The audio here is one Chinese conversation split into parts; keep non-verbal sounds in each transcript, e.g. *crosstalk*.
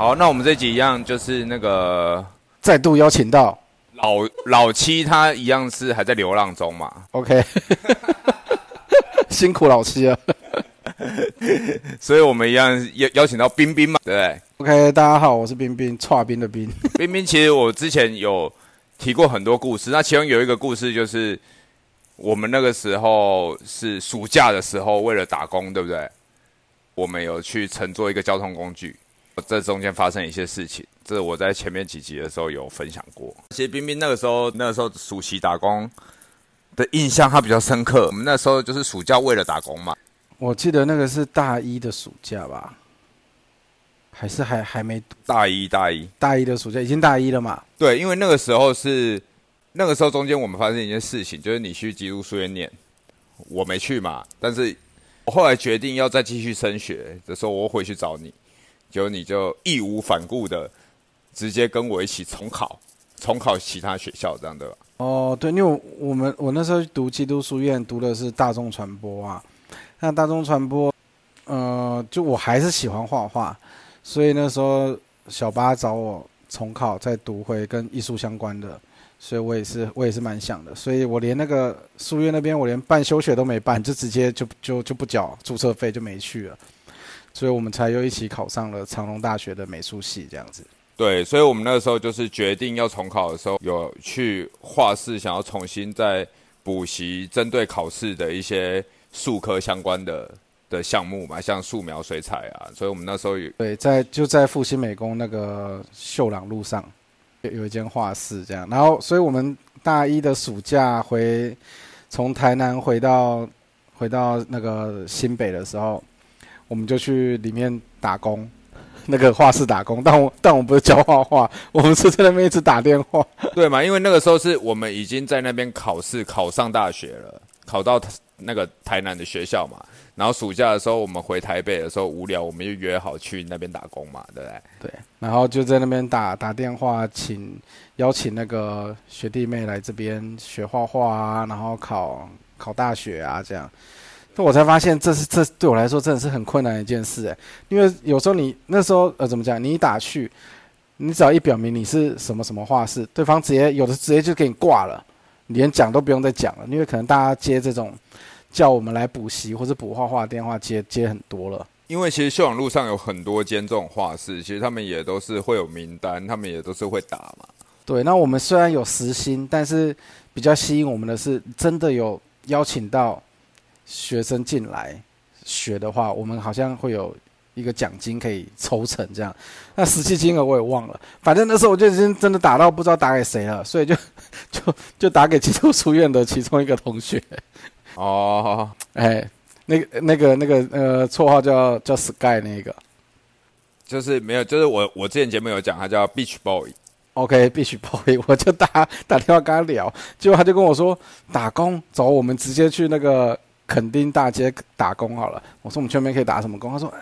好，那我们这集一样就是那个再度邀请到老老七，他一样是还在流浪中嘛。OK，*laughs* 辛苦老七了。*laughs* 所以我们一样邀邀请到冰冰嘛，对不对？OK，大家好，我是冰冰，跨冰的冰。*laughs* 冰冰，其实我之前有提过很多故事，那其中有一个故事就是我们那个时候是暑假的时候，为了打工，对不对？我们有去乘坐一个交通工具，这中间发生一些事情，这我在前面几集的时候有分享过。其实冰冰那个时候，那个时候暑期打工的印象他比较深刻。我们那时候就是暑假为了打工嘛，我记得那个是大一的暑假吧，还是还还没大一大一。大一的暑假，已经大一了嘛？对，因为那个时候是那个时候中间我们发生一件事情，就是你去基督书院念，我没去嘛，但是我后来决定要再继续升学的时候，我回去找你，结果你就义无反顾的直接跟我一起重考，重考其他学校这样对吧？哦，对，因为我我们我那时候读基督书院，读的是大众传播啊。那大众传播，呃，就我还是喜欢画画，所以那时候小八找我重考，再读回跟艺术相关的，所以我也是我也是蛮想的，所以我连那个书院那边我连办休学都没办，就直接就就就不缴注册费就没去了，所以我们才又一起考上了长隆大学的美术系这样子。对，所以我们那个时候就是决定要重考的时候，有去画室想要重新再补习针对考试的一些术科相关的的项目嘛，像素描、水彩啊，所以我们那时候有对，在就在复兴美工那个秀朗路上有有一间画室，这样。然后，所以我们大一的暑假回从台南回到回到那个新北的时候，我们就去里面打工，*laughs* 那个画室打工。但我但我不是教画画，*laughs* 我们是在那边一直打电话。*laughs* 对嘛，因为那个时候是我们已经在那边考试，考上大学了，考到那个台南的学校嘛。然后暑假的时候，我们回台北的时候无聊，我们就约好去那边打工嘛，对不对？对，然后就在那边打打电话，请邀请那个学弟妹来这边学画画啊，然后考考大学啊，这样。那我才发现，这是这对我来说真的是很困难的一件事哎，因为有时候你那时候呃怎么讲，你一打去，你只要一表明你是什么什么画室，对方直接有的直接就给你挂了，你连讲都不用再讲了，因为可能大家接这种叫我们来补习或者补画画电话接接很多了。因为其实秀网路上有很多间这种画室，其实他们也都是会有名单，他们也都是会打嘛。对，那我们虽然有时薪，但是比较吸引我们的是，真的有邀请到学生进来学的话，我们好像会有一个奖金可以抽成这样。那实际金额我也忘了，反正那时候我就已经真的打到不知道打给谁了，所以就 *laughs* 就就打给基督书院的其中一个同学，哦，*laughs* 哎，那个那个那个呃，绰号叫叫 Sky 那个。就是没有，就是我我之前节目有讲，他叫 Beach Boy。OK，必须 boy，*laughs* 我就打打电话跟他聊，结果他就跟我说打工，走，我们直接去那个垦丁大街打工好了。我说我们去那边可以打什么工？他说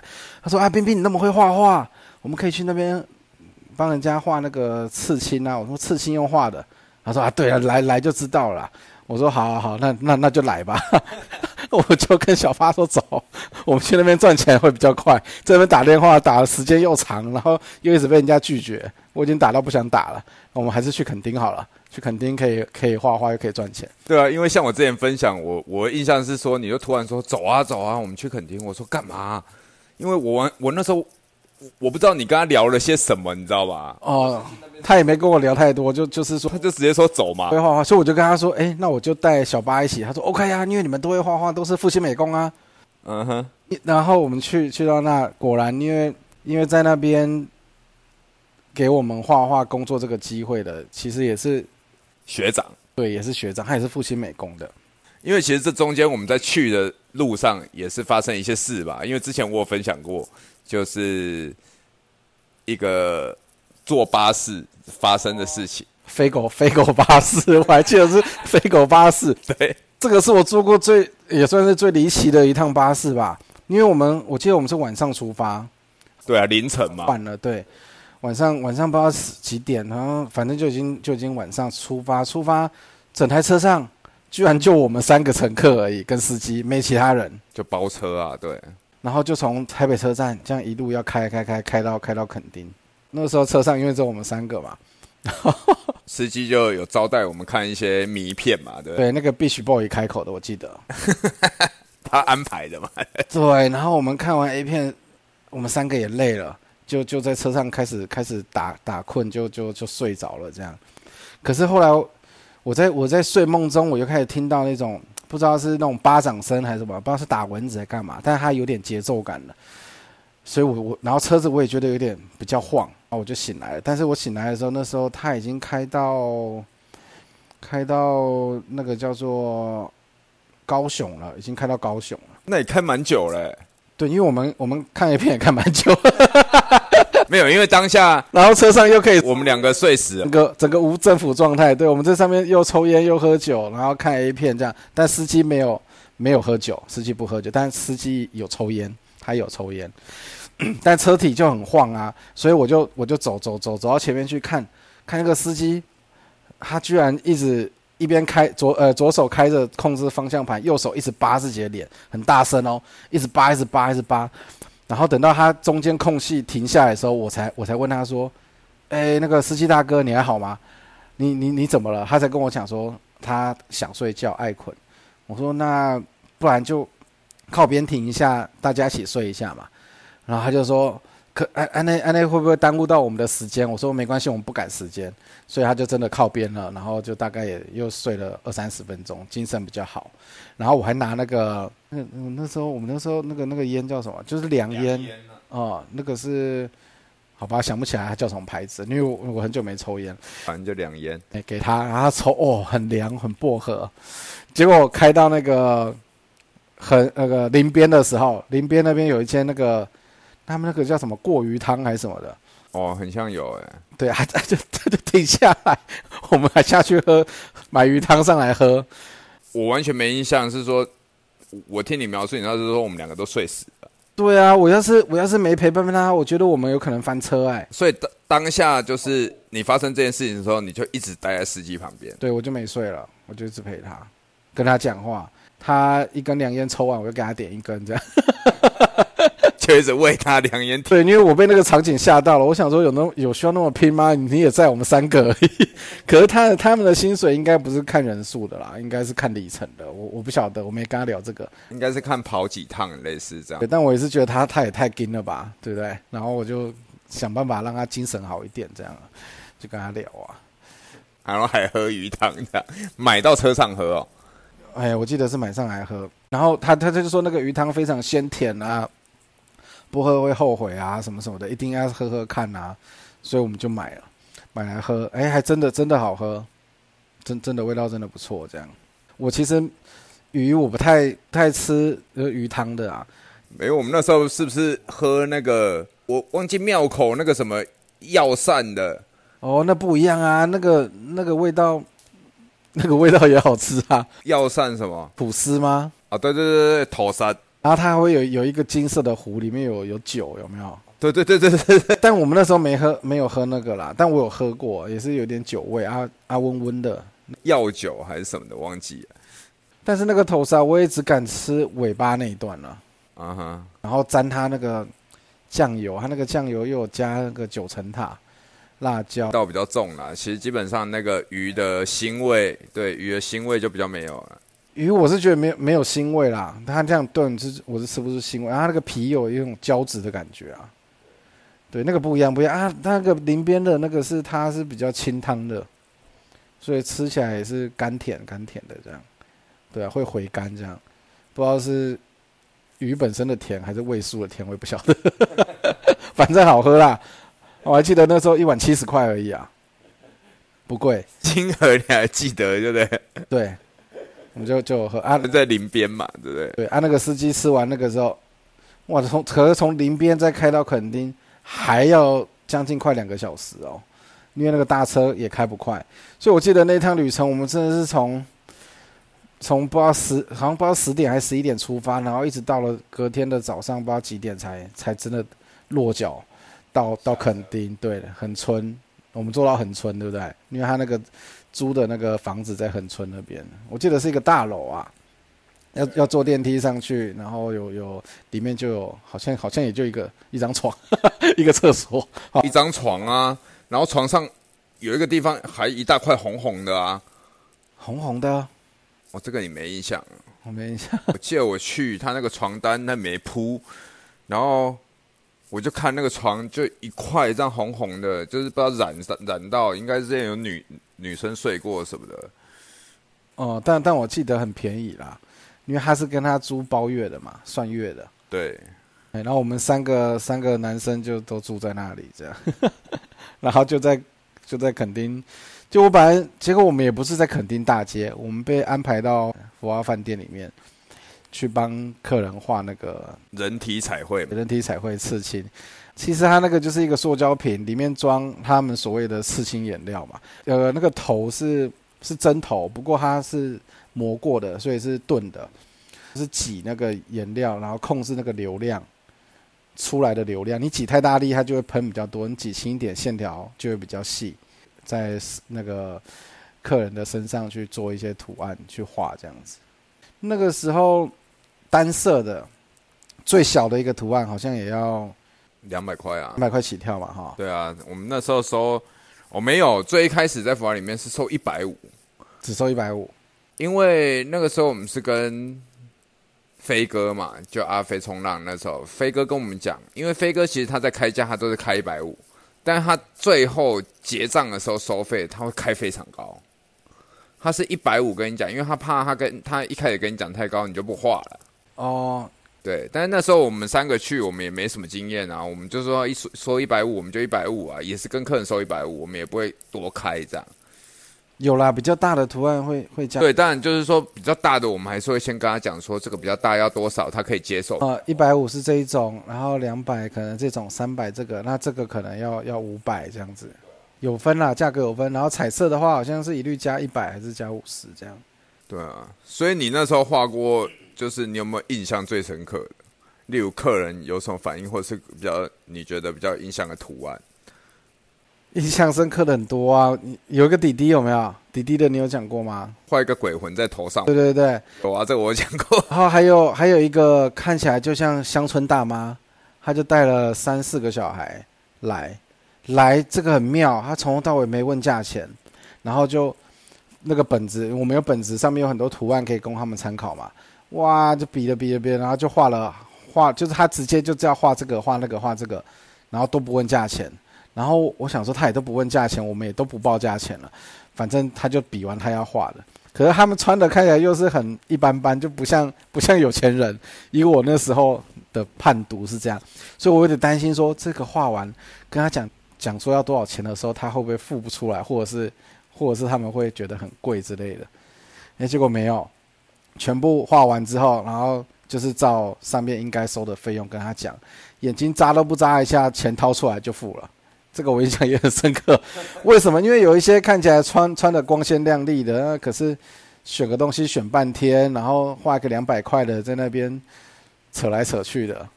他说啊，冰冰你那么会画画，我们可以去那边帮人家画那个刺青啊。我说刺青用画的，他说啊，对啊，来来就知道了。我说好好好，那那那就来吧。*laughs* 我就跟小发说走，我们去那边赚钱会比较快。这边打电话打的时间又长，然后又一直被人家拒绝，我已经打到不想打了。我们还是去垦丁好了，去垦丁可以可以画画又可以赚钱。对啊，因为像我之前分享，我我印象是说，你就突然说走啊走啊，我们去垦丁。我说干嘛？因为我我那时候我不知道你跟他聊了些什么，你知道吧？哦，他也没跟我聊太多，就就是说他就直接说走嘛会。画画，所以我就跟他说，哎，那我就带小八一起。他说 OK 啊，因为你们都会画画，都是复兴美工啊。嗯哼，然后我们去去到那，果然因为因为在那边给我们画画工作这个机会的，其实也是学长。对，也是学长，他也是复兴美工的。因为其实这中间我们在去的路上也是发生一些事吧。因为之前我有分享过，就是一个坐巴士发生的事情。飞狗飞狗巴士，我还记得是飞狗巴士。*laughs* 对，这个是我坐过最也算是最离奇的一趟巴士吧，因为我们我记得我们是晚上出发，对啊，凌晨嘛。晚了，对，晚上晚上不知道是几点，然后反正就已经就已经晚上出发，出发整台车上居然就我们三个乘客而已，跟司机没其他人，就包车啊，对。然后就从台北车站这样一路要开开开开到开到垦丁，那个时候车上因为只有我们三个嘛，司机就有招待我们看一些迷片嘛，对不对？对，那个 Beach Boy 开口的，我记得。*laughs* 他安排的嘛。对，然后我们看完 A 片，我们三个也累了，就就在车上开始开始打打困，就就就睡着了这样。可是后来我在我在睡梦中，我就开始听到那种不知道是那种巴掌声还是什么，不知道是打蚊子在干嘛，但是它有点节奏感的。所以我我然后车子我也觉得有点比较晃，然后我就醒来了。但是我醒来的时候，那时候他已经开到开到那个叫做高雄了，已经开到高雄了。那也开蛮久了、对，因为我们我们看 A 片也看蛮久，*laughs* 没有，因为当下然后车上又可以我们两个睡死了整，个整个无政府状态。对我们这上面又抽烟又喝酒，然后看 A 片这样，但司机没有没有喝酒，司机不喝酒，但司机有抽烟，他有抽烟，*clears throat* 但车体就很晃啊，所以我就我就走走走走到前面去看看那个司机，他居然一直。一边开左呃左手开着控制方向盘，右手一直扒自己的脸，很大声哦，一直扒一直扒一直扒，然后等到他中间空隙停下来的时候，我才我才问他说：“哎，那个司机大哥，你还好吗？你你你怎么了？”他才跟我讲说他想睡觉，爱困。我说那不然就靠边停一下，大家一起睡一下嘛。然后他就说：“可安安内安内会不会耽误到我们的时间？”我说：“没关系，我们不赶时间。”所以他就真的靠边了，然后就大概也又睡了二三十分钟，精神比较好。然后我还拿那个那那那时候我们那时候那个那个烟叫什么？就是凉烟。哦，那个是，好吧，想不起来它叫什么牌子，因为我我很久没抽烟，反正就两烟。哎，给他，然后他抽，哦，很凉，很薄荷。结果我开到那个很那个林边的时候，林边那边有一间那个他们那个叫什么过鱼汤还是什么的，哦，很像有哎、对，啊 *laughs* 他就他就停下来，我们还下去喝买鱼汤上来喝。我完全没印象，是说，我听你描述，你知道是说我们两个都睡死了，对啊，我要是我要是没陪伴他，我觉得我们有可能翻车哎、所以当当下就是你发生这件事情的时候，你就一直待在司机旁边。对，我就没睡了，我就一直陪他，跟他讲话。他一根两烟抽完，我就给他点一根，这样。就一直喂他两眼。对，因为我被那个场景吓到了，我想说有那有需要那么拼吗？你也在我们三个而已。*laughs* 可是他他们的薪水应该不是看人数的啦，应该是看里程的。我我不晓得，我没跟他聊这个。应该是看跑几趟，类似这样对，。但我也是觉得他他也太精了吧，对不对？然后我就想办法让他精神好一点，这样就跟他聊啊。然后还喝鱼汤这样，买到车上喝哦。哎，我记得是买上来喝，然后他他他就说那个鱼汤非常鲜甜啊，不喝会后悔啊，什么什么的，一定要喝喝看啊，所以我们就买了，买来喝，哎，还真的真的好喝，真真的味道真的不错。这样，我其实鱼我不太太吃呃鱼汤的啊，没有，我们那时候是不是喝那个？我忘记庙口那个什么药膳的，哦，那不一样啊，那个那个味道，那个味道也好吃啊，药膳什么？吐司吗？啊，对对对对，头山。然后它还会有有一个金色的壶，里面有有酒，有没有？对对对对对对，但我们那时候没喝，没有喝那个啦。但我有喝过，也是有点酒味啊啊温温的。药酒还是什么的，忘记了。但是那个头沙我也只敢吃尾巴那一段了，啊哈，然后沾它那个酱油，它那个酱油又有加那个九层塔、辣椒味。道比较重啦。其实基本上那个鱼的腥味，对鱼的腥味就比较没有了。鱼我是觉得没有没有腥味啦，它这样炖是我是吃不出腥味，然后它那个皮有一种胶质的感觉啊。对，那个不一样，不一样啊！它那个林边的那个是它是比较清汤的，所以吃起来也是甘甜甘甜的这样。对啊，会回甘这样，不知道是鱼本身的甜还是味素的甜，我也不晓得。*laughs* 反正好喝啦，我还记得那时候一碗七十块而已啊，不贵。金额你还记得对不对？对，我们就就有喝啊，在林边嘛，对不对？对，啊，那个司机吃完那个之后，哇，从可是从林边再开到垦丁，还要将近快两个小时哦，因为那个大车也开不快，所以我记得那趟旅程，我们真的是从从不知道十好像不知道十点还是十一点出发，然后一直到了隔天的早上不知道几点才才真的落脚到到垦丁，对，很村，我们坐到很村，对不对？因为他那个租的那个房子在恒村那边，我记得是一个大楼啊。要要坐电梯上去，然后有有里面就有好像好像也就一个一张床，*laughs* 一个厕所，*laughs* 一张床啊，然后床上有一个地方还一大块红红的啊。红红的，哦，这个你没印象。我没印象。*laughs* 我记得我去他那个床单他没铺，然后我就看那个床就一块这样红红的，就是不知道染染染到，应该之前有女女生睡过什么的。哦，但但我记得很便宜啦，因为他是跟他租包月的嘛，算月的。对，哎，然后我们三个三个男生就都住在那里，这样，*laughs* 然后就在就在垦丁，就我本来结果我们也不是在垦丁大街，我们被安排到福华饭店里面去帮客人画那个人体彩绘，人体彩绘刺青。其实它那个就是一个塑胶瓶，里面装他们所谓的刺青颜料嘛。呃，那个头是是针头，不过它是磨过的，所以是钝的，是挤那个颜料，然后控制那个流量出来的流量。你挤太大力，它就会喷比较多；你挤轻一点，线条就会比较细，在那个客人的身上去做一些图案去画这样子。那个时候单色的最小的一个图案好像也要两百块啊两。百块起跳嘛，哈。对啊，我们那时候收，我、没有，最一开始在福华里面是收一百五，只收一百五。因为那个时候我们是跟飞哥嘛，就阿飞冲浪那时候，飞哥跟我们讲，因为飞哥其实他在开价他都是开一百五，但是他最后结账的时候收费他会开非常高，他是一百五跟你讲，因为他怕他跟他一开始跟你讲太高，你就不画了。哦，对，但是那时候我们三个去，我们也没什么经验啊，我们就说一说说一百五，我们就一百五啊，也是跟客人收一百五，我们也不会多开这样。有啦，比较大的图案会会加。对，当然就是说比较大的，我们还是会先跟他讲说这个比较大要多少，他可以接受。呃，一百五是这一种，然后两百可能这种，三百这个，那这个可能要要五百这样子，有分啦，价格有分。然后彩色的话，好像是一律加一百还是加五十这样。对啊，所以你那时候画过，就是你有没有印象最深刻的？例如客人有什么反应，或者是比较你觉得比较印象的图案？印象深刻的很多啊，你有一个弟弟有没有？弟弟的你有讲过吗？画一个鬼魂在头上对，对对，有啊，这个我讲过。然后还有还有一个看起来就像乡村大妈，她就带了三四个小孩来，来这个很妙，她从头到尾没问价钱，然后就那个本子，我们有本子，上面有很多图案可以供他们参考嘛，哇，就比了比了比，然后就画了画，就是他直接就这样画这个画那个画这个，然后都不问价钱，然后我想说他也都不问价钱，我们也都不报价钱了，反正他就比完他要画的。可是他们穿的看起来又是很一般般，就不像不像有钱人。以我那时候的判读是这样，所以我有点担心说这个画完跟他讲讲说要多少钱的时候，他会不会付不出来，或者是或者是他们会觉得很贵之类的。哎，结果没有，全部画完之后，然后就是照上面应该收的费用跟他讲，眼睛眨都不眨一下，钱掏出来就付了。这个我印象也很深刻。*laughs* 为什么？因为有一些看起来穿穿的光鲜亮丽的，那可是选个东西选半天，然后画个两百块的在那边扯来扯去的，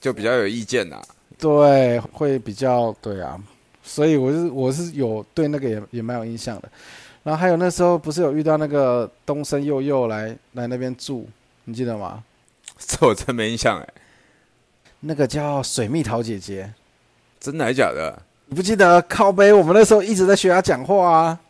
就比较有意见呐、对，会比较对啊。所以我是我是有对那个也也蛮有印象的。然后还有那时候不是有遇到那个东升佑佑来来那边住，你记得吗？这我真没印象哎，那个叫水蜜桃姐姐，真的还假的？你不记得靠背？我们那时候一直在学她讲话啊。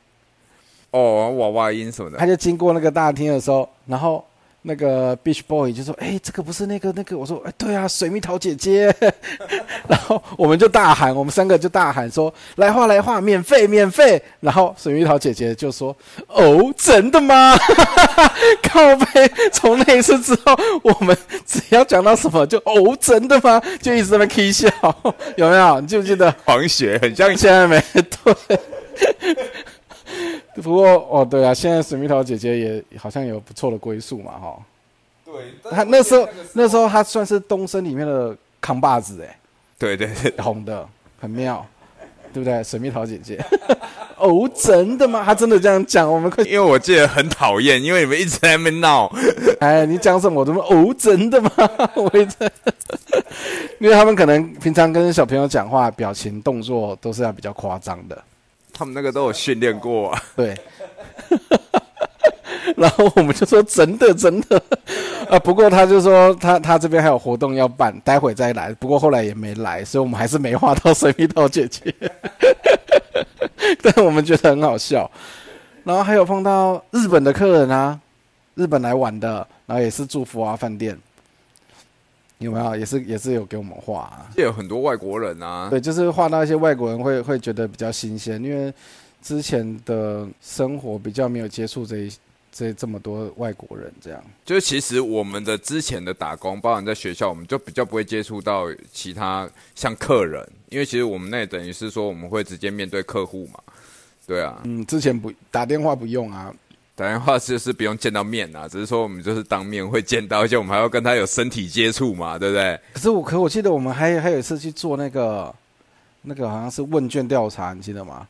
哦，娃娃音什么的他，就经过那个大厅的时候，然后那个 Beach Boy 就说：“哎、这个不是那个那个。”我说：“哎、对啊，水蜜桃姐姐。*laughs* ”然后我们就大喊，我们三个就大喊说：“来画来画，免费免费！”然后水蜜桃姐姐就说：“哦，真的吗？” *laughs* 靠背，从那一次之后，我们只要讲到什么就哦，真的吗？就一直在那边 k 笑，*laughs* 有没有？你记不记得？黄血很像现在没对。*laughs* 不过哦，对啊，现在水蜜桃姐姐也好像有不错的归宿嘛，哈。对，她那时候那时候她算是东升里面的扛把子，哎，对对对，红的很妙，对不对？水蜜桃姐姐，*laughs* 哦，真的吗？她真的这样讲，我们快，因为我记得很讨厌，因为你们一直在那边闹，*laughs* 哎，你讲什么？我怎么哦，真的吗？我一直，因为他们可能平常跟小朋友讲话，表情动作都是要比较夸张的。他们那个都有训练过、啊。对，*laughs* 然后我们就说真的真的，啊，不过他就说他他这边还有活动要办，待会再来。不过后来也没来，所以我们还是没画到水蜜桃姐姐。*laughs* 但我们觉得很好笑。然后还有碰到日本的客人啊，日本来玩的，然后也是住福华饭店，有没有？也是也是有给我们画、啊。也有很多外国人啊，对，就是画到一些外国人会会觉得比较新鲜，因为之前的生活比较没有接触这一这这么多外国人，这样。就是其实我们的之前的打工，包含在学校，我们就比较不会接触到其他像客人，因为其实我们那也等于是说我们会直接面对客户嘛，对啊，嗯，之前不打电话不用啊，打电话就是不用见到面啊，*laughs* 只是说我们就是当面会见到，而且我们还要跟他有身体接触嘛，对不对？可是我可我记得我们还还有一次去做那个那个好像是问卷调查，你记得吗？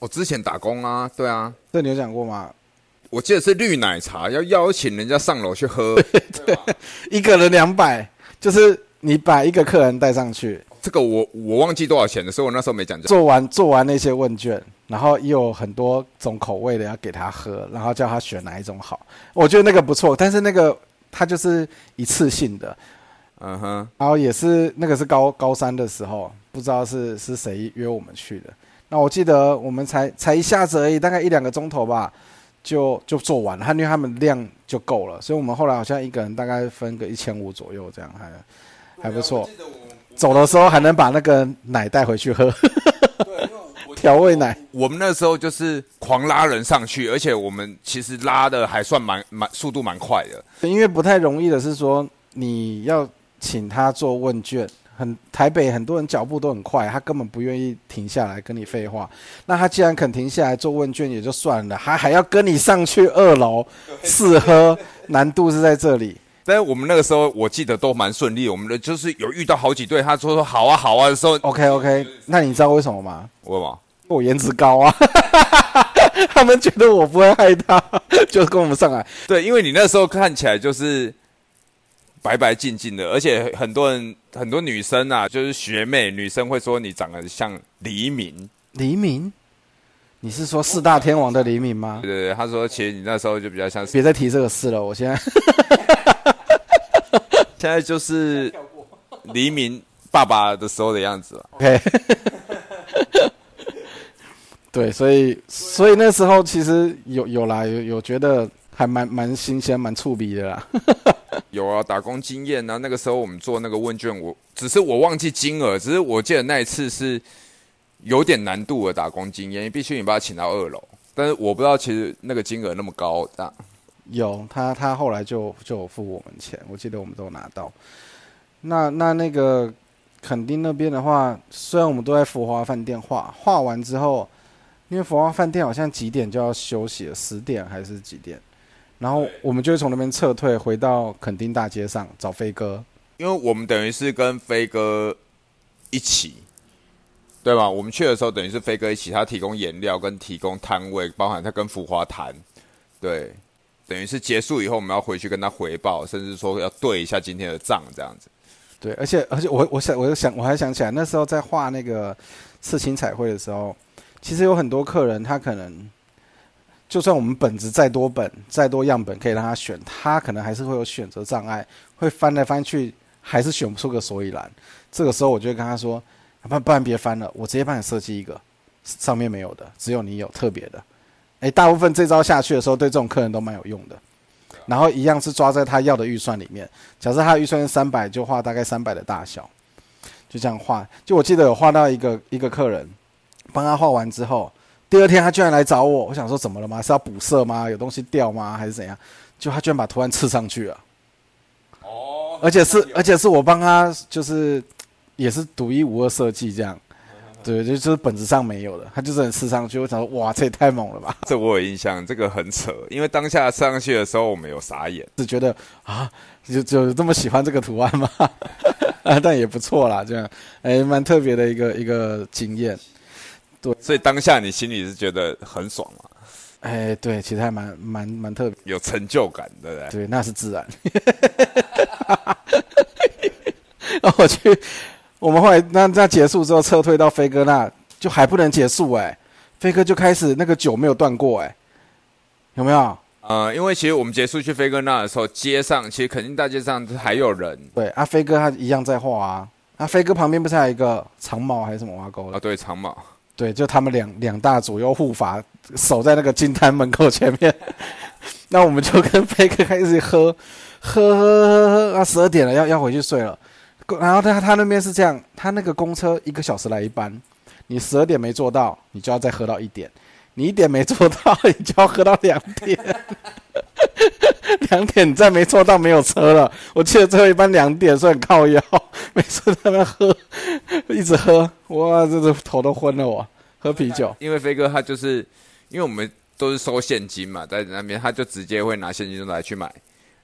我之前打工啊，对啊，这你有讲过吗？我记得是绿奶茶，要邀请人家上楼去喝，*laughs* 对一个人两百，就是你把一个客人带上去，这个我我忘记多少钱了，所以我那时候没讲价。做完做完那些问卷，然后也有很多种口味的要给他喝，然后叫他选哪一种好。我觉得那个不错，但是那个它就是一次性的，嗯哼，然后也是那个是高高三的时候，不知道是是谁约我们去的。那我记得我们才才一下子而已，大概一两个钟头吧，就就做完了。他因为他们量就够了，所以我们后来好像一个人大概分个一千五左右，这样还还不错。走的时候还能把那个奶带回去喝，调味奶。我们那时候就是狂拉人上去，而且我们其实拉的还算蛮蛮速度蛮快的。因为不太容易的是说，你要请他做问卷，很台北很多人脚步都很快，他根本不愿意停下来跟你废话。那他既然肯停下来做问卷也就算了，还还要跟你上去二楼试喝，难度是在这里。但是我们那个时候我记得都蛮顺利，我们的就是有遇到好几对，他说说好啊好啊的时候，OK OK，那你知道为什么吗？我嘛，我颜值高啊，*laughs* 他们觉得我不会害他，*laughs* 就跟我们上来。对，因为你那时候看起来就是白白净净的，而且很多人很多女生啊，就是学妹女生会说你长得像黎明，黎明，你是说四大天王的黎明吗对？对对，他说其实你那时候就比较像是，别再提这个事了，我现在 *laughs* 现在就是黎明爸爸的时候的样子了。OK。对，所以所以那时候其实有有啦，有有觉得还蛮蛮新鲜、蛮触鼻的啦。*laughs* 有啊，打工经验啊，那个时候我们做那个问卷，我只是我忘记金额，只是我记得那一次是有点难度的打工经验，必须你把他请到二楼，但是我不知道其实那个金额那么高，这样有他，他后来就就有付我们钱，我记得我们都有拿到。那那那个垦丁那边的话，虽然我们都在福华饭店画，画完之后，因为福华饭店好像几点就要休息了，十点还是几点？然后我们就会从那边撤退，回到垦丁大街上找飞哥。因为我们等于是跟飞哥一起，对吧？我们去的时候等于是飞哥一起，他提供颜料跟提供摊位，包含他跟福华谈，对，等于是结束以后我们要回去跟他回报，甚至说要对一下今天的账这样子。对，而且而且我我想我又想我还想起来，那时候在画那个刺青彩绘的时候，其实有很多客人他可能，就算我们本子再多本再多样本可以让他选，他可能还是会有选择障碍，会翻来翻去，还是选不出个所以然。这个时候我就会跟他说，不不然别翻了，我直接帮你设计一个上面没有的，只有你有特别的。诶，大部分这招下去的时候，对这种客人都蛮有用的。然后一样是抓在他要的预算里面。假设他的预算是三百，就画大概三百的大小，就这样画。就我记得有画到一个一个客人，帮他画完之后，第二天他居然来找我，我想说怎么了吗？是要补色吗？有东西掉吗？还是怎样？就他居然把图案刺上去了，哦而且是而且是我帮他，就是也是独一无二设计这样。对，就就是本质上没有的，他就是很吃上去。我想说，哇，这也太猛了吧！这我有印象，这个很扯，因为当下上去的时候我们有傻眼。只觉得啊，就就这么喜欢这个图案吗？*laughs* 啊，但也不错啦，这样，哎，蛮特别的一个一个经验。对所以当下你心里是觉得很爽嘛，哎，对，其实还蛮蛮蛮特别。有成就感，对不对？对，那是自然。*laughs* 然后我去，我们后来那那结束之后撤退到飞哥那，就还不能结束哎、飞哥就开始那个酒没有断过哎、有没有？呃，因为其实我们结束去飞哥那的时候，街上其实肯定大街上还有人对，阿飞哥他一样在画啊。阿飞哥旁边不是还有一个长毛还是什么挖沟啊，对，长毛。对，就他们两两大左右护法守在那个金滩门口前面。*laughs* 那我们就跟飞哥开始喝，喝喝喝喝，啊，十二点了，要要回去睡了。然后他他那边是这样，他那个公车一个小时来一班，你十二点没坐到，你就要再喝到一点；你一点没坐到，你就要喝到两点。*laughs* 两点再没坐到，没有车了。我记得最后一班两点，所以靠腰，每次在那喝，一直喝，哇，这是头都昏了我。喝啤酒，因为飞哥他就是，因为我们都是收现金嘛，在那边他就直接会拿现金来去买，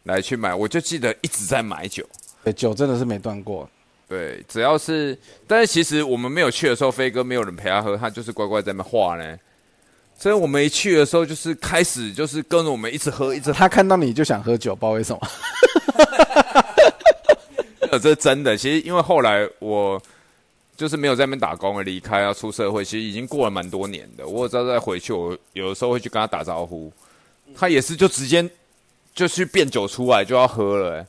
来去买。我就记得一直在买酒，对，酒真的是没断过。对，只要是，但是其实我们没有去的时候，飞哥没有人陪他喝，他就是乖乖在那边画呢。所以我们一去的时候，就是开始就是跟着我们一直喝，一直喝。他看到你就想喝酒，不知道为什么。*laughs* 呃，这是真的。其实因为后来我就是没有在那边打工了，离开要出社会，其实已经过了蛮多年的。我有知道再回去，我有的时候会去跟他打招呼，他也是就直接就去变酒出来就要喝了、欸。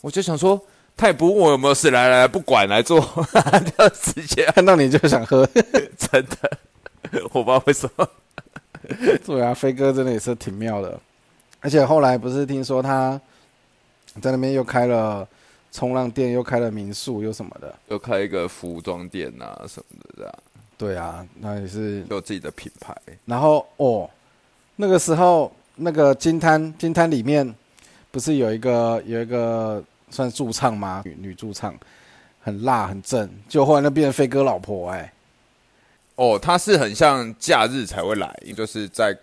我就想说，他也不问我有没有事，来来来，不管来做，*laughs* 就直接看到你就想喝。*laughs* 真的，我不知道为什么。对啊，飞哥真的也是挺妙的。而且后来不是听说他在那边又开了冲浪店，又开了民宿，又什么的。又开一个服装店啊什么的，这样对啊，那也是。有自己的品牌。然后哦，那个时候那个金滩金滩里面不是有一个有一个算驻唱吗？女女驻唱很辣很正，就后来那变成飞哥老婆哎、哦，他是很像假日才会来，就是在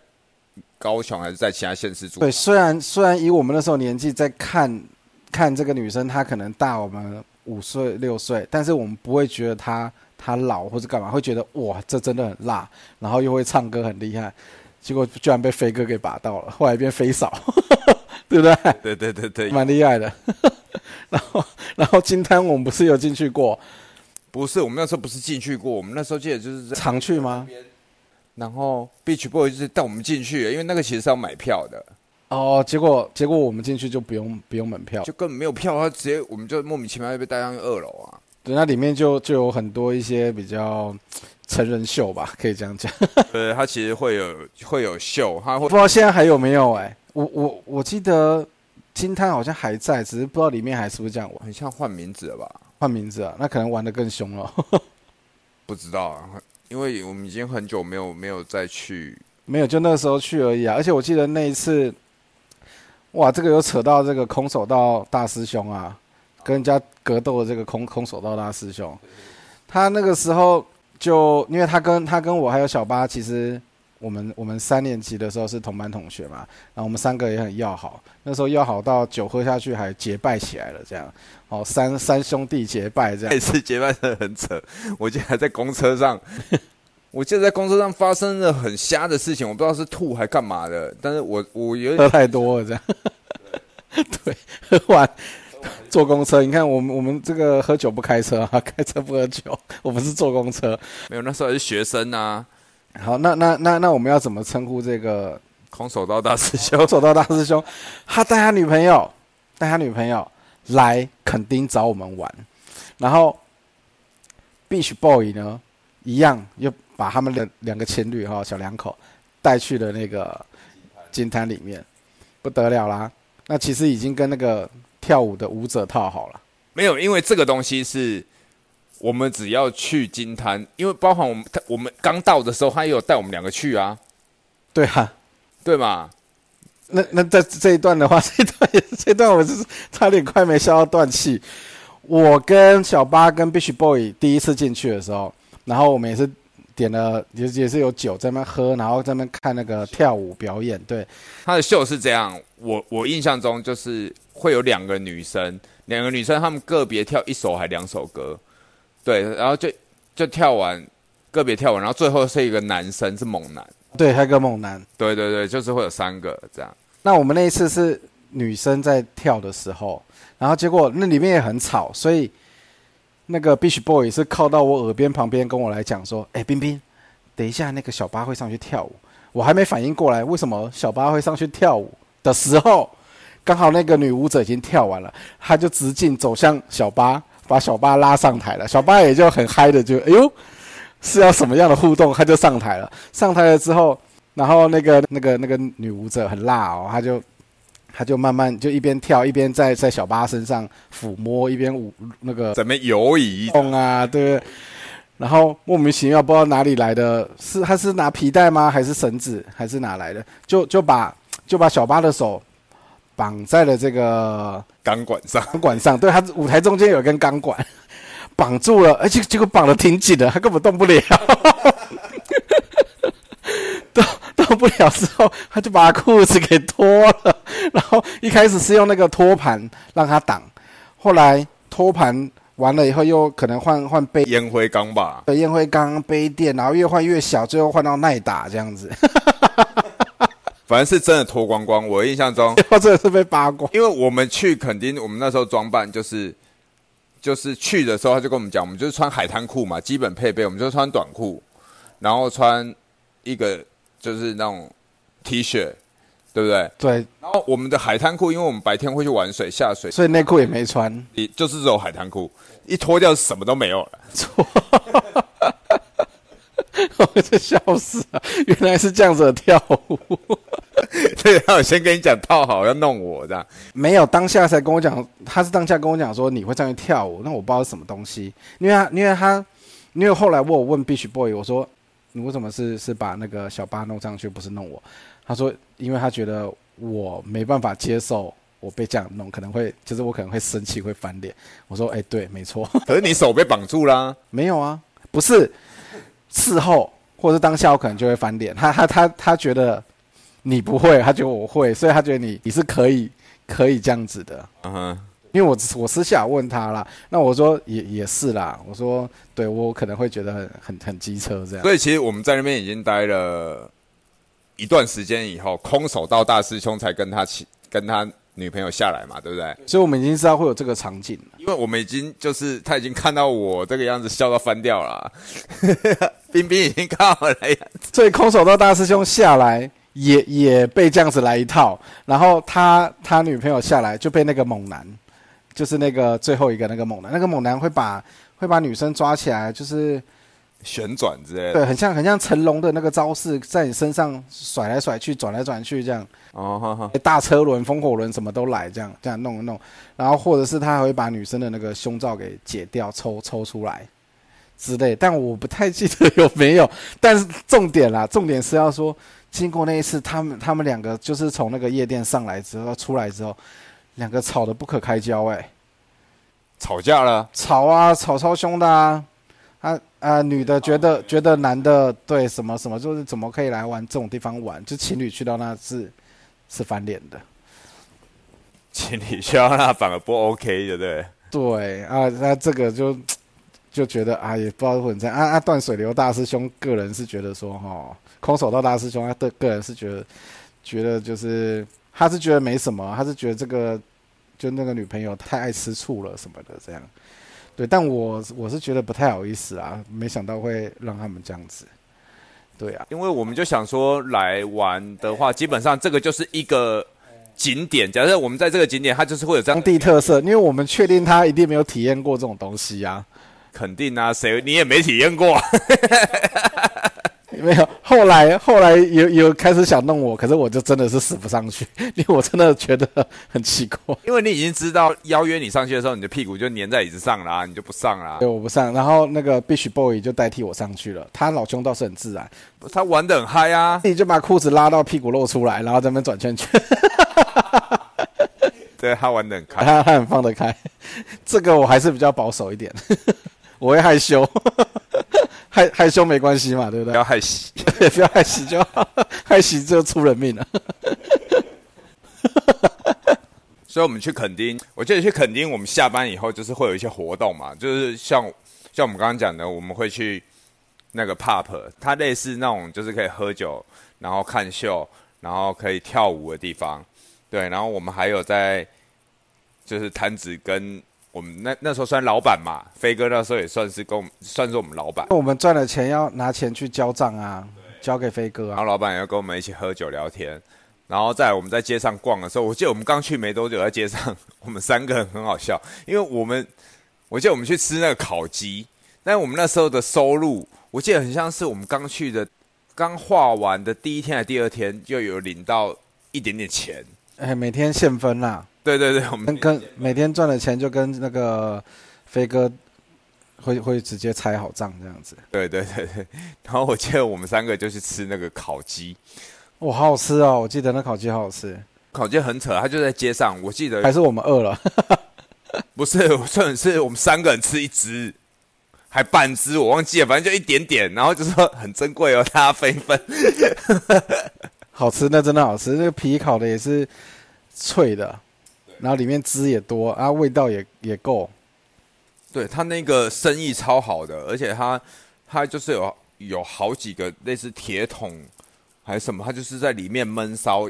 高雄还是在其他县市住。对，虽然虽然以我们那时候年纪在看看这个女生，她可能大我们五岁六岁，但是我们不会觉得她她老或者干嘛，会觉得哇，这真的很辣，然后又会唱歌很厉害，结果居然被飞哥给拔到了，后来变飞嫂，对不对？对对对对，蛮厉害的。*laughs* 然后然后金滩我们不是有进去过，不是我们那时候不是进去过，我们那时候记得就是，常去吗？然后 Beach Boy 就是带我们进去，因为那个其实是要买票的，哦，结果结果我们进去就不用不用门票，就根本没有票，他直接我们就莫名其妙就被带上二楼啊。对，那里面就就有很多一些比较成人秀吧，可以这样讲。对，他其实会有会有秀，他会不知道现在还有没有哎、我我我记得金滩好像还在，只是不知道里面还是不是这样玩，很像换名字了吧？换名字啊，那可能玩的更凶了。不知道啊，因为我们已经很久没有没有再去。没有，就那个时候去而已啊。而且我记得那一次，哇，这个有扯到这个空手道大师兄啊，跟人家格斗的这个空空手道大师兄，他那个时候就因为他跟他跟我还有小八，其实我们我们三年级的时候是同班同学嘛，然后我们三个也很要好，那时候要好到酒喝下去还结拜起来了，这样哦，三三兄弟结拜这样那。*laughs* 次结拜真的很扯，我记得还在公车上，我记得在公车上发生了很瞎的事情，我不知道是吐还干嘛的，但是我我有喝点太多了，这样。*laughs* 对，喝完坐公车，你看我们我们这个喝酒不开车啊，开车不喝酒，我们是坐公车。没有，那时候还是学生啊，好，那那那那我们要怎么称呼这个空手道大师兄空手道大师兄？他带他女朋友，带他女朋友来垦丁找我们玩，然后 Beach Boy 呢，一样又把他们两两个情侣哈小两口带去了那个金滩里面，不得了啦！那其实已经跟那个跳舞的舞者套好了。没有，因为这个东西是我们只要去金滩，因为包含我们他我们刚到的时候，他也有带我们两个去啊，对啊，对嘛？那那在这一段的话，*laughs* 这一段也这一段我是差点快没笑到断气。我跟小八跟 Beach Boy 第一次进去的时候，然后我们也是点了，也也是有酒在那边喝，然后在那边看那个跳舞表演。对，他的秀是这样，我我印象中就是会有两个女生，两个女生她们个别跳一首还两首歌，对，然后就就跳完个别跳完，然后最后是一个男生是猛男，对，还有个猛男。对对对，就是会有三个这样。那我们那一次是女生在跳的时候，然后结果那里面也很吵，所以那个 Beach Boy 是靠到我耳边旁边跟我来讲说：“哎，冰冰，等一下那个小八会上去跳舞。”我还没反应过来，为什么小八会上去跳舞？的时候，刚好那个女舞者已经跳完了，她就直径走向小巴，把小巴拉上台了。小巴也就很嗨的就，哎呦，是要什么样的互动？他就上台了。上台了之后，然后那个那个那个女舞者很辣哦，她就她就慢慢就一边跳一边在在小巴身上抚摸，一边舞那个怎么游移？动啊，对不对？然后莫名其妙不知道哪里来的，是他是拿皮带吗？还是绳子？还是哪来的？就就把就把小巴的手绑在了这个钢管上，钢管上。对，他舞台中间有一根钢管 *laughs* 绑住了，而且结果绑的挺紧的，他根本动不了。*laughs* 动动不了之后，他就把裤子给脱了。然后一开始是用那个托盘让他挡，后来托盘。完了以后又可能换换杯烟灰缸吧，对，烟灰缸杯垫，然后越换越小，最后换到耐打这样子。反正是真的脱光光，我印象中，*laughs* 真的是被扒光。因为我们去垦丁，我们那时候装扮就是就是去的时候，他就跟我们讲，我们就是穿海滩裤嘛，基本配备，我们就穿短裤，然后穿一个就是那种 T 恤。对不对？对。然后我们的海滩裤，因为我们白天会去玩水下水，所以内裤也没穿，你就是只有海滩裤，一脱掉什么都没有了。*laughs* *laughs* 错，*laughs* 我这笑死了，原来是这样子的跳舞。*laughs* 对，他有先跟你讲套好要弄我这样，没有当下才跟我讲，他是当下跟我讲说你会上去跳舞，那我不知道是什么东西，因为他因为他因为后来我问 b i s h Boy，我说你为什么是是把那个小八弄上去，不是弄我？他说：“因为他觉得我没办法接受我被这样弄，可能会就是我可能会生气会翻脸。”我说：“哎，对，没错。可是你手被绑住啦？没有啊，不是事后或者当下我可能就会翻脸。他他他他觉得你不会，他觉得我会，所以他觉得你你是可以可以这样子的。嗯哼，因为我我私下问他啦，那我说也也是啦，我说对我可能会觉得很很很机车这样。所以其实我们在那边已经待了。”一段时间以后，空手道大师兄才跟他起跟他女朋友下来嘛，对不对？所以我们已经知道会有这个场景了，因为我们已经就是他已经看到我这个样子笑到翻掉了，冰冰已经看好了。所以空手道大师兄下来也也被这样子来一套，然后他他女朋友下来就被那个猛男，就是那个最后一个那个猛男，那个猛男会把会把女生抓起来，就是。旋转之类的，对，很像很像成龙的那个招式，在你身上甩来甩去，转来转去这样。哦，大车轮、风火轮什么都来，这样这样弄一弄，然后或者是他还会把女生的那个胸罩给解掉、抽抽出来之类。但我不太记得有没有。但是重点啦，重点是要说，经过那一次，他们他们两个就是从那个夜店上来之后出来之后，两个吵得不可开交，哎，吵架了，吵啊，吵超凶的啊。啊啊！女的觉得觉得男的对什么什么，就是怎么可以来玩这种地方玩？就情侣去到那是是翻脸的，情侣去到那反而不 OK，对不对？对啊，那这个就就觉得啊，也不知道混在啊啊！断水流大师兄个人是觉得说哈，空手道大师兄他的个人是觉得觉得就是他是觉得没什么，他是觉得这个就那个女朋友太爱吃醋了什么的这样。对，但我我是觉得不太好意思啊，没想到会让他们这样子。对啊，因为我们就想说来玩的话，基本上这个就是一个景点。假设我们在这个景点，它就是会有当地特色，因为我们确定他一定没有体验过这种东西啊。肯定啊，谁你也没体验过。*laughs* 没有，后来后来有有开始想弄我，可是我就真的是死不上去，*laughs* 因为我真的觉得很奇怪。因为你已经知道邀约你上去的时候，你的屁股就粘在椅子上了，你就不上了。对，我不上，然后那个 Beach Boy 就代替我上去了。他老兄倒是很自然，他玩的很嗨啊，你就把裤子拉到屁股露出来，然后在那边转圈圈。*laughs* 对他玩的很开，他很放得开。这个我还是比较保守一点，我会害羞。*laughs* 害害羞没关系嘛，对不对？不要害喜，*laughs* 不要害喜就好，害喜就出人命了。*laughs* 所以，我们去垦丁，我记得去垦丁，我们下班以后就是会有一些活动嘛，就是像像我们刚刚讲的，我们会去那个 pub，它类似那种就是可以喝酒，然后看秀，然后可以跳舞的地方。对，然后我们还有在就是摊子跟。我们那那时候算老板嘛，飞哥那时候也算是跟我们算是我们老板。我们赚了钱要拿钱去交账啊，交给飞哥啊。然后老板也要跟我们一起喝酒聊天，然后在我们在街上逛的时候，我记得我们刚去没多久，在街上我们三个人很好笑，因为我们我记得我们去吃那个烤鸡，但我们那时候的收入，我记得很像是我们刚去的刚画完的第一天还第二天就有领到一点点钱。哎，每天现分啦，对对对，我们跟跟每天赚的钱就跟那个飞哥会会直接拆好账这样子。对对对对，然后我记得我们三个就去吃那个烤鸡，哇，好好吃哦！我记得那烤鸡好好吃，烤鸡很扯，它就在街上，我记得还是我们饿了。*laughs* 不是，我说的是我们三个人吃一只，还半只，我忘记了，反正就一点点，然后就说很珍贵哦，大家分一分。*laughs* 好吃，那真的好吃。那个皮烤的也是脆的，然后里面汁也多，啊，味道也也够。对他那个生意超好的，而且他他就是有有好几个类似铁桶还是什么，他就是在里面焖烧、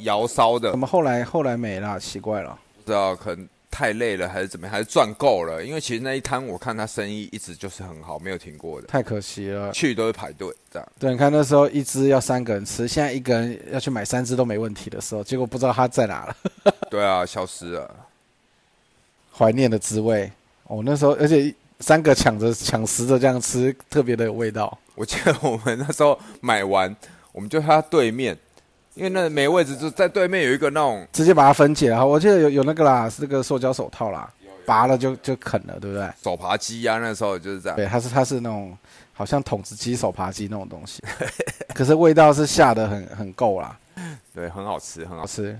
窑烧的。怎么后来后来没了？奇怪了，不知道可能。太累了还是怎么样？还是赚够了？因为其实那一摊我看他生意一直就是很好，没有停过的。太可惜了，去都是排队这样。对，你看那时候一只要三个人吃，现在一个人要去买三只都没问题的时候，结果不知道他在哪了。*laughs* 对啊，消失了。怀念的滋味哦，那时候而且三个抢着抢食着这样吃，特别的有味道。我记得我们那时候买完，我们就他对面。因为那没位置，就在对面有一个那种，直接把它分解啊。我记得有有那个啦，是那个塑胶手套啦，拔了就就啃了，对不对？手扒鸡啊，那时候就是这样。对，它是它是那种好像筒子鸡、手扒鸡那种东西，*laughs* 可是味道是下的很很够啦。对，很好吃，很好吃。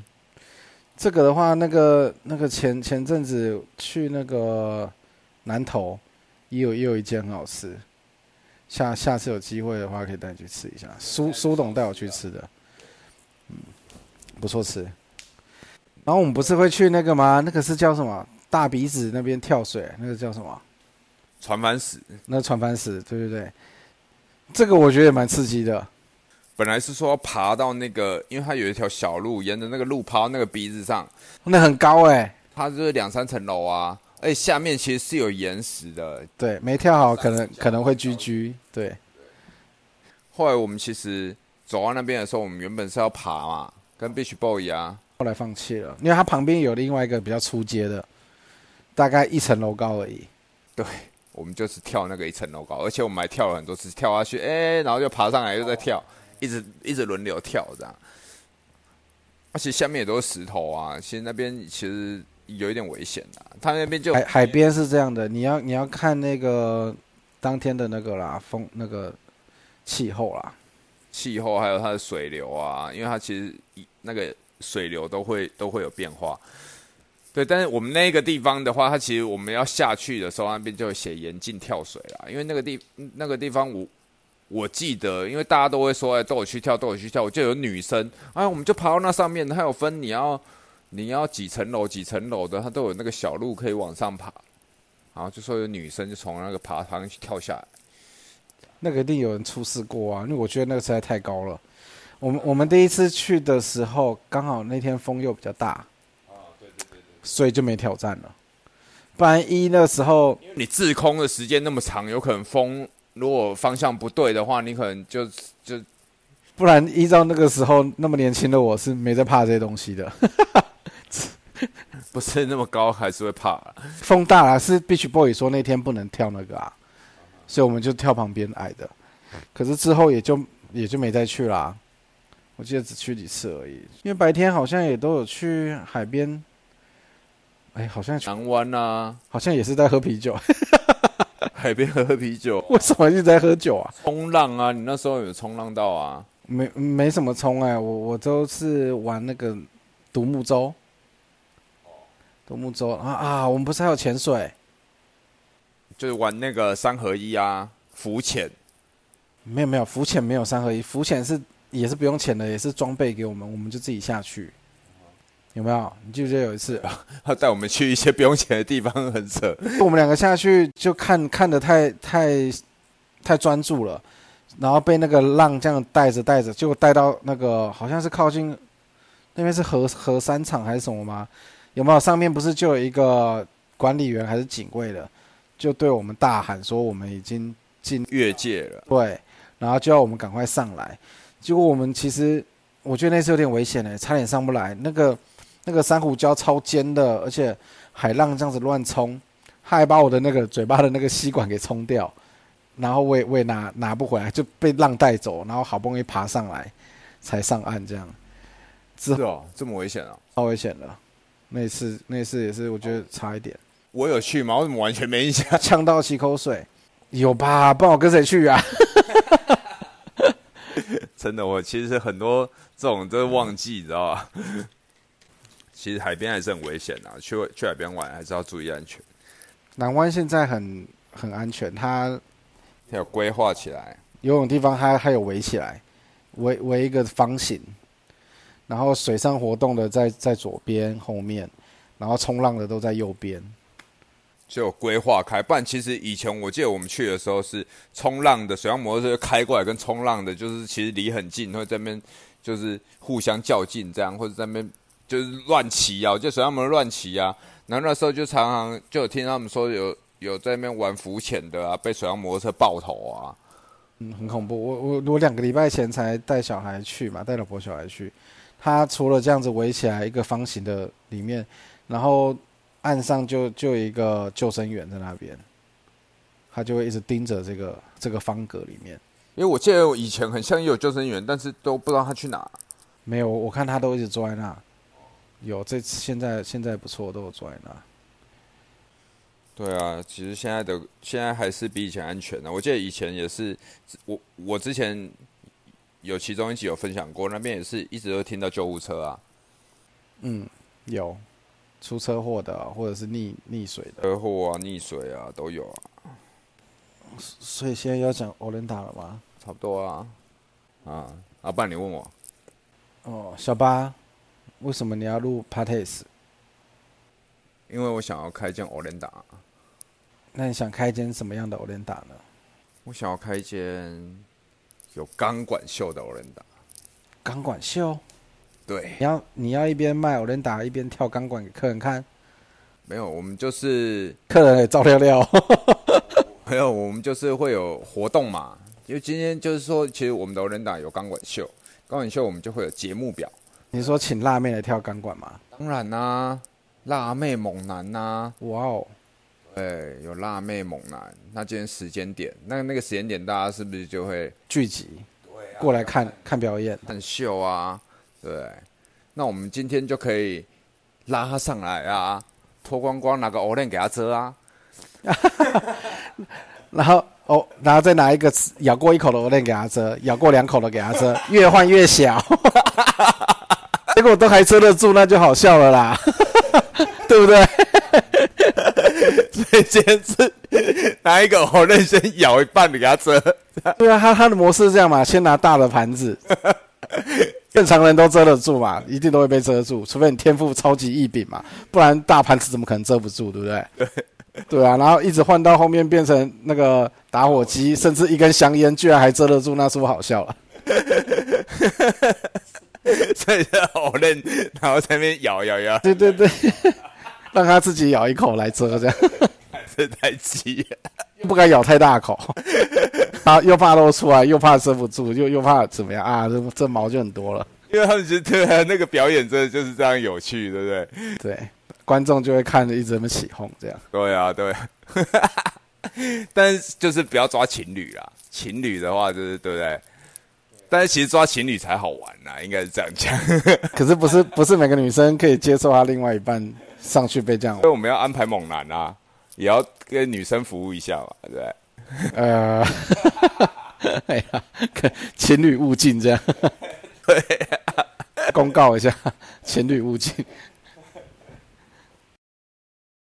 这个的话，那个那个前前阵子去那个南头，也有也有一间很好吃。下下次有机会的话，可以带你去吃一下。苏苏董带我去吃的。嗯，不错吃。然后我们不是会去那个吗？那个是叫什么？大鼻子那边跳水，那个叫什么？船帆石。那船帆石，对对对。这个我觉得也蛮刺激的。本来是说爬到那个，因为它有一条小路，沿着那个路爬到那个鼻子上，那很高哎。它就是两三层楼啊，而且下面其实是有岩石的。对，没跳好可能可能会居居。对。后来我们其实。走到那边的时候，我们原本是要爬嘛，跟 Beach Boy 一样，后来放弃了，因为它旁边有另外一个比较出街的，大概一层楼高而已。对，我们就是跳那个一层楼高，而且我们还跳了很多次，跳下去，哎，然后就爬上来，又在跳，一直一直轮流跳这样。而且下面也都是石头啊，其实那边其实有一点危险的。它那边就海海边是这样的，你要你要看那个当天的那个啦，风那个气候啦。气候还有它的水流啊，因为它其实那个水流都会都会有变化。对，但是我们那个地方的话，它其实我们要下去的时候，那边就会写严禁跳水啦。因为那个地那个地方，我我记得，因为大家都会说，哎，都有去跳，都有去跳。我就有女生，哎，我们就爬到那上面，它有分你要你要几层楼几层楼的，它都有那个小路可以往上爬。然后就说有女生就从那个爬上去跳下来。那个一定有人出事过啊，因为我觉得那个实在太高了。我们我们第一次去的时候，刚好那天风又比较大，啊，对对对对，所以就没挑战了。不然一那时候，你滞空的时间那么长，有可能风如果方向不对的话，你可能就就，不然依照那个时候那么年轻的我是没在怕这些东西的，*laughs* 不是那么高还是会怕。风大了，是 Beach Boy 说那天不能跳那个啊。所以我们就跳旁边矮的，可是之后也就也就没再去啦。我记得只去几次而已，因为白天好像也都有去海边。哎，好像南湾啊，好像也是在喝啤酒。*laughs* 海边喝啤酒？*laughs* 为什么一直在喝酒啊？冲浪啊！你那时候有冲浪到啊？没没什么冲哎，我我都是玩那个独木舟。独木舟啊啊！我们不是还有潜水？就是玩那个三合一啊，浮潜。没有没有，浮潜没有三合一，浮潜是也是不用钱的，也是装备给我们，我们就自己下去。有没有？你记不记得有一次，他 *laughs* 带我们去一些不用钱的地方，很扯。我们两个下去就看看的太太太专注了，然后被那个浪这样带着带着，结果带到那个好像是靠近那边是核核三厂还是什么吗？有没有？上面不是就有一个管理员还是警卫的？就对我们大喊说：“我们已经进越界了。”对，然后就要我们赶快上来。结果我们其实我觉得那次有点危险诶，差点上不来。那个那个珊瑚礁超尖的，而且海浪这样子乱冲，他还把我的那个嘴巴的那个吸管给冲掉，然后我也我也拿拿不回来，就被浪带走，然后好不容易爬上来才上岸，这样是哦，这么危险啊！超危险的。那次那次也是，我觉得差一点。我有去吗？我怎么完全没印象？*laughs* 呛到吸口水，有吧？不然我跟谁去啊？*laughs* 真的，我其实很多这种都忘记，你知道吧？*laughs* 其实海边还是很危险啊，去去海边玩还是要注意安全。南湾现在很很安全，它有规划起来，游泳地方它还有围起来，围围一个方形。然后水上活动的在在左边后面，然后冲浪的都在右边，就有规划开。不然其实以前我记得我们去的时候是冲浪的水上摩托车开过来，跟冲浪的就是其实离很近，会在那边就是互相较劲这样，或者在那边就是乱骑啊，就水上摩托乱骑啊。然后那时候就常常就有听他们说有有在那边玩浮潜的啊，被水上摩托车爆头啊，嗯，很恐怖。我我我两个礼拜前才带小孩去嘛，带老婆小孩去。他除了这样子围起来一个方形的里面，然后岸上就就一个救生员在那边，他就会一直盯着这个这个方格里面。因为我记得我以前很像有救生员，但是都不知道他去哪。没有，我看他都一直坐在那。有这次现在现在不错，都有坐在那。对啊，其实现在的现在还是比以前安全的。我记得以前也是，我我之前。有其中一集有分享过，那边也是一直都听到救护车啊。嗯，有出车祸的，或者是溺溺水的。车祸啊，溺水啊，都有啊。所以现在要讲欧伦达了吗？差不多啊。啊，阿爸，你问我。哦，小八，为什么你要录 p a t e s 因为我想要开一间欧伦达。那你想开一间什么样的欧伦达呢？我想要开一间。有钢管秀的欧伦达，钢管秀，对，你要你要一边卖欧伦达一边跳钢管给客人看，没有，我们就是客人也照料料，*laughs* 没有，我们就是会有活动嘛，因为今天就是说，其实我们的欧伦达有钢管秀，钢管秀我们就会有节目表。你说请辣妹来跳钢管吗？当然啦，辣妹猛男呐，哇哦。对，有辣妹猛男。那今天时间点，那那个时间点，大家是不是就会聚集？过来看看表演、看秀啊？对。那我们今天就可以拉他上来啊，脱光光，拿个欧链给他遮啊。*laughs* 然后哦，然后再拿一个咬过一口的欧链给他遮，咬过两口的给他遮，*laughs* 越换越小。*laughs* 结果都还遮得住，那就好笑了啦，对不对？所以今天是拿一个火链先咬一半给他遮。对啊，他他的模式是这样嘛，先拿大的盘子，正常人都遮得住嘛，一定都会被遮住，除非你天赋超级异禀嘛，不然大盘子怎么可能遮不住，对不对？对，对啊，然后一直换到后面变成那个打火机，甚至一根香烟居然还遮得住，那是不好笑了。所以就火链，然后在那边咬咬咬。对对对。*laughs* 让他自己咬一口来遮，这样这太急，*laughs* 不敢咬太大口，*laughs* 啊，又怕露出来，又怕遮不住，又又怕怎么样啊？这这毛就很多了。因为他们觉得那个表演真的就是这样有趣，对不对？对，观众就会看着一直这么起哄，这样。对啊，对。*laughs* 但是就是不要抓情侣啦，情侣的话就是对不对？但是其实抓情侣才好玩呐，应该是这样讲。可是不是不是每个女生可以接受她另外一半。上去被这样，所以我们要安排猛男啊，也要跟女生服务一下嘛，对不对？呃，*laughs* 哎呀，情侣勿近这样，*laughs* 对，公告一下，情侣勿近。